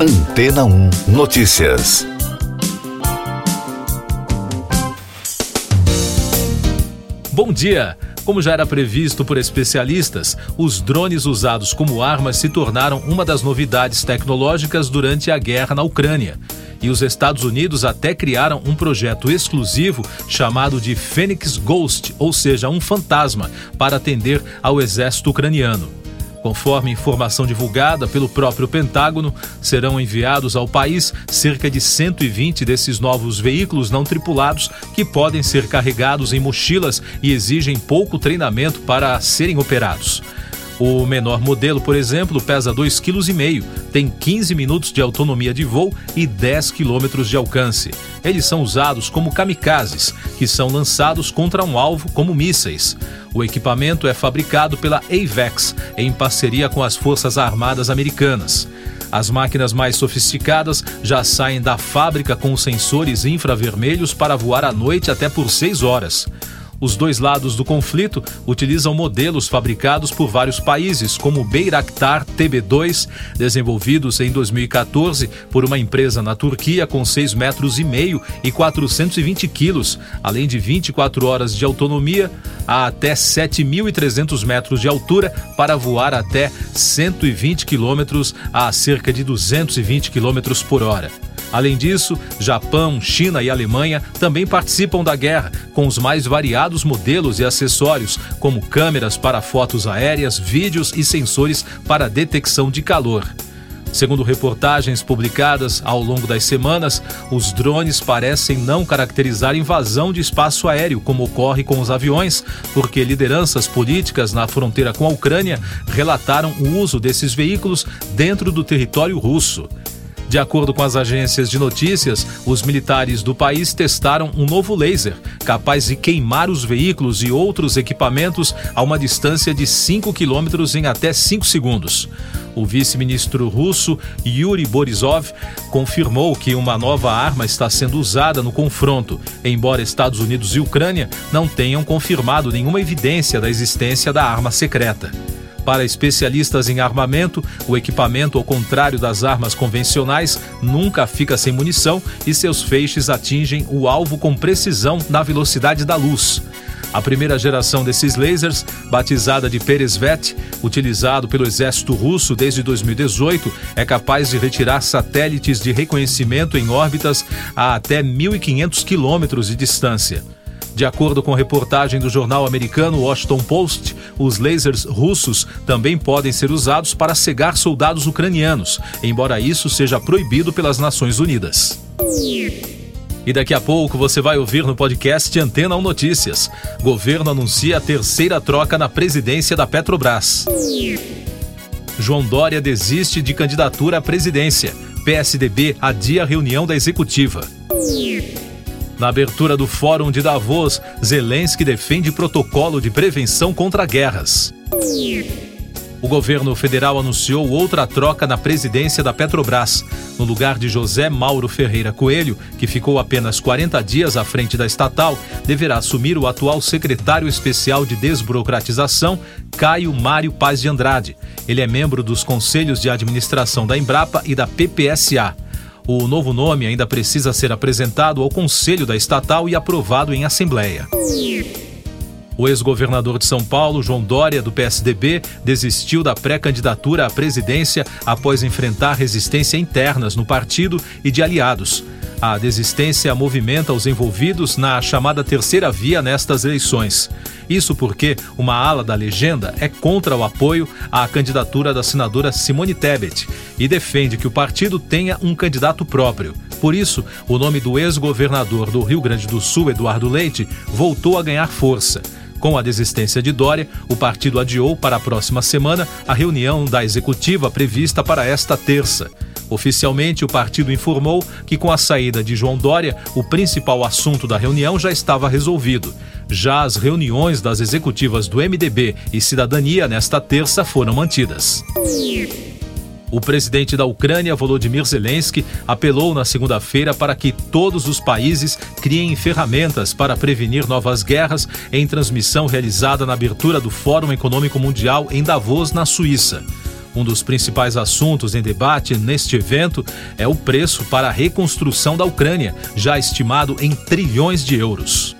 Antena 1 Notícias. Bom dia! Como já era previsto por especialistas, os drones usados como armas se tornaram uma das novidades tecnológicas durante a guerra na Ucrânia. E os Estados Unidos até criaram um projeto exclusivo chamado de Phoenix Ghost, ou seja, um fantasma, para atender ao exército ucraniano. Conforme informação divulgada pelo próprio Pentágono, serão enviados ao país cerca de 120 desses novos veículos não tripulados que podem ser carregados em mochilas e exigem pouco treinamento para serem operados. O menor modelo, por exemplo, pesa 2,5 kg, tem 15 minutos de autonomia de voo e 10 km de alcance. Eles são usados como kamikazes, que são lançados contra um alvo como mísseis. O equipamento é fabricado pela AVEX, em parceria com as Forças Armadas Americanas. As máquinas mais sofisticadas já saem da fábrica com sensores infravermelhos para voar à noite até por 6 horas. Os dois lados do conflito utilizam modelos fabricados por vários países, como o Bayraktar TB2, desenvolvidos em 2014 por uma empresa na Turquia com 6 metros e meio e 420 quilos, além de 24 horas de autonomia a até 7.300 metros de altura para voar até 120 quilômetros a cerca de 220 quilômetros por hora. Além disso, Japão, China e Alemanha também participam da guerra, com os mais variados modelos e acessórios, como câmeras para fotos aéreas, vídeos e sensores para detecção de calor. Segundo reportagens publicadas ao longo das semanas, os drones parecem não caracterizar invasão de espaço aéreo, como ocorre com os aviões, porque lideranças políticas na fronteira com a Ucrânia relataram o uso desses veículos dentro do território russo. De acordo com as agências de notícias, os militares do país testaram um novo laser capaz de queimar os veículos e outros equipamentos a uma distância de 5 quilômetros em até 5 segundos. O vice-ministro russo Yuri Borisov confirmou que uma nova arma está sendo usada no confronto, embora Estados Unidos e Ucrânia não tenham confirmado nenhuma evidência da existência da arma secreta. Para especialistas em armamento, o equipamento, ao contrário das armas convencionais, nunca fica sem munição e seus feixes atingem o alvo com precisão na velocidade da luz. A primeira geração desses lasers, batizada de Peresvet, utilizado pelo exército russo desde 2018, é capaz de retirar satélites de reconhecimento em órbitas a até 1.500 quilômetros de distância. De acordo com reportagem do jornal americano Washington Post, os lasers russos também podem ser usados para cegar soldados ucranianos, embora isso seja proibido pelas Nações Unidas. E daqui a pouco você vai ouvir no podcast Antena 1 Notícias. Governo anuncia a terceira troca na presidência da Petrobras. João Dória desiste de candidatura à presidência. PSDB adia reunião da executiva. Na abertura do Fórum de Davos, Zelensky defende protocolo de prevenção contra guerras. O governo federal anunciou outra troca na presidência da Petrobras. No lugar de José Mauro Ferreira Coelho, que ficou apenas 40 dias à frente da estatal, deverá assumir o atual secretário especial de desburocratização, Caio Mário Paz de Andrade. Ele é membro dos conselhos de administração da Embrapa e da PPSA. O novo nome ainda precisa ser apresentado ao Conselho da Estatal e aprovado em Assembleia. O ex-governador de São Paulo, João Dória, do PSDB, desistiu da pré-candidatura à presidência após enfrentar resistência internas no partido e de aliados. A desistência movimenta os envolvidos na chamada terceira via nestas eleições. Isso porque uma ala da legenda é contra o apoio à candidatura da senadora Simone Tebet e defende que o partido tenha um candidato próprio. Por isso, o nome do ex-governador do Rio Grande do Sul, Eduardo Leite, voltou a ganhar força. Com a desistência de Dória, o partido adiou para a próxima semana a reunião da executiva prevista para esta terça. Oficialmente, o partido informou que, com a saída de João Dória, o principal assunto da reunião já estava resolvido. Já as reuniões das executivas do MDB e Cidadania nesta terça foram mantidas. O presidente da Ucrânia, Volodymyr Zelensky, apelou na segunda-feira para que todos os países criem ferramentas para prevenir novas guerras em transmissão realizada na abertura do Fórum Econômico Mundial em Davos, na Suíça. Um dos principais assuntos em debate neste evento é o preço para a reconstrução da Ucrânia, já estimado em trilhões de euros.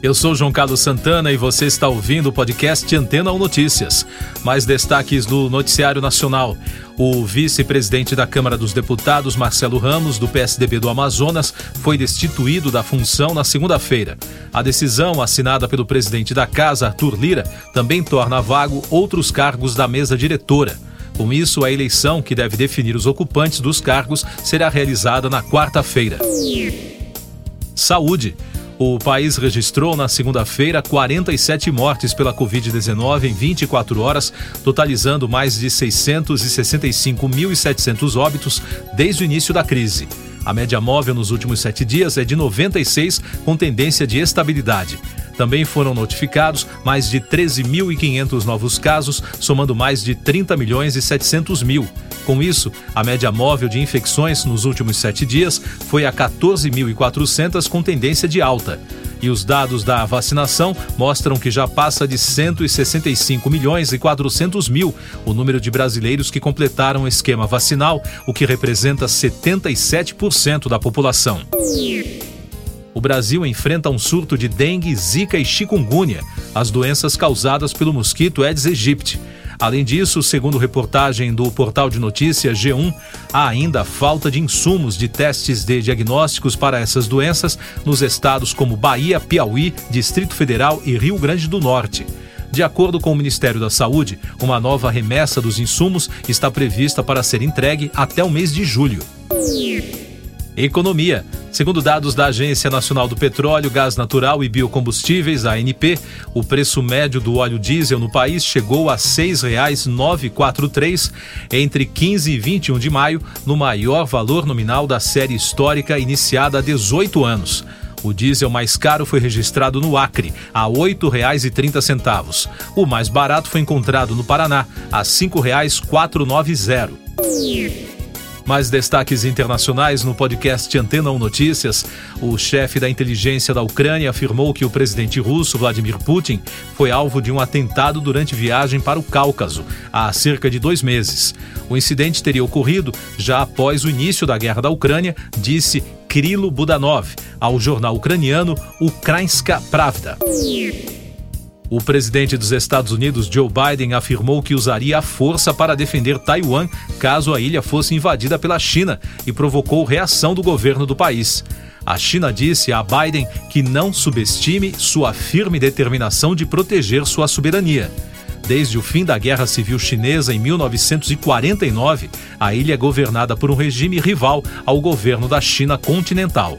Eu sou João Carlos Santana e você está ouvindo o podcast Antena 1 Notícias. Mais destaques do Noticiário Nacional. O vice-presidente da Câmara dos Deputados, Marcelo Ramos, do PSDB do Amazonas, foi destituído da função na segunda-feira. A decisão, assinada pelo presidente da Casa, Arthur Lira, também torna vago outros cargos da mesa diretora. Com isso, a eleição que deve definir os ocupantes dos cargos será realizada na quarta-feira. Saúde. O país registrou na segunda-feira 47 mortes pela Covid-19 em 24 horas, totalizando mais de 665.700 óbitos desde o início da crise. A média móvel nos últimos sete dias é de 96, com tendência de estabilidade. Também foram notificados mais de 13.500 novos casos, somando mais de 30 milhões e 700 mil. Com isso, a média móvel de infecções nos últimos sete dias foi a 14.400, com tendência de alta. E os dados da vacinação mostram que já passa de 165 milhões e 400 mil o número de brasileiros que completaram o esquema vacinal, o que representa 77% da população. O Brasil enfrenta um surto de dengue, zika e chikungunya, as doenças causadas pelo mosquito Aedes aegypti. Além disso, segundo reportagem do portal de notícias G1, há ainda falta de insumos de testes de diagnósticos para essas doenças nos estados como Bahia, Piauí, Distrito Federal e Rio Grande do Norte. De acordo com o Ministério da Saúde, uma nova remessa dos insumos está prevista para ser entregue até o mês de julho. Economia. Segundo dados da Agência Nacional do Petróleo, Gás Natural e Biocombustíveis, ANP, o preço médio do óleo diesel no país chegou a R$ 6,943 entre 15 e 21 de maio, no maior valor nominal da série histórica iniciada há 18 anos. O diesel mais caro foi registrado no Acre, a R$ 8,30. O mais barato foi encontrado no Paraná, a R$ 5,490. Mais destaques internacionais no podcast Antena 1 Notícias. O chefe da inteligência da Ucrânia afirmou que o presidente russo Vladimir Putin foi alvo de um atentado durante viagem para o Cáucaso há cerca de dois meses. O incidente teria ocorrido já após o início da guerra da Ucrânia, disse Krilo Budanov ao jornal ucraniano Ukrainska Pravda. O presidente dos Estados Unidos, Joe Biden, afirmou que usaria a força para defender Taiwan caso a ilha fosse invadida pela China e provocou reação do governo do país. A China disse a Biden que não subestime sua firme determinação de proteger sua soberania. Desde o fim da Guerra Civil Chinesa em 1949, a ilha é governada por um regime rival ao governo da China continental.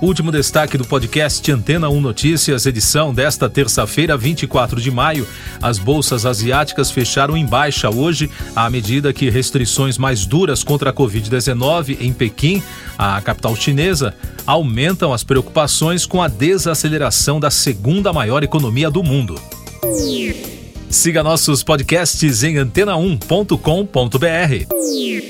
Último destaque do podcast Antena 1 Notícias, edição desta terça-feira, 24 de maio. As bolsas asiáticas fecharam em baixa hoje, à medida que restrições mais duras contra a Covid-19 em Pequim, a capital chinesa, aumentam as preocupações com a desaceleração da segunda maior economia do mundo. Siga nossos podcasts em antena1.com.br.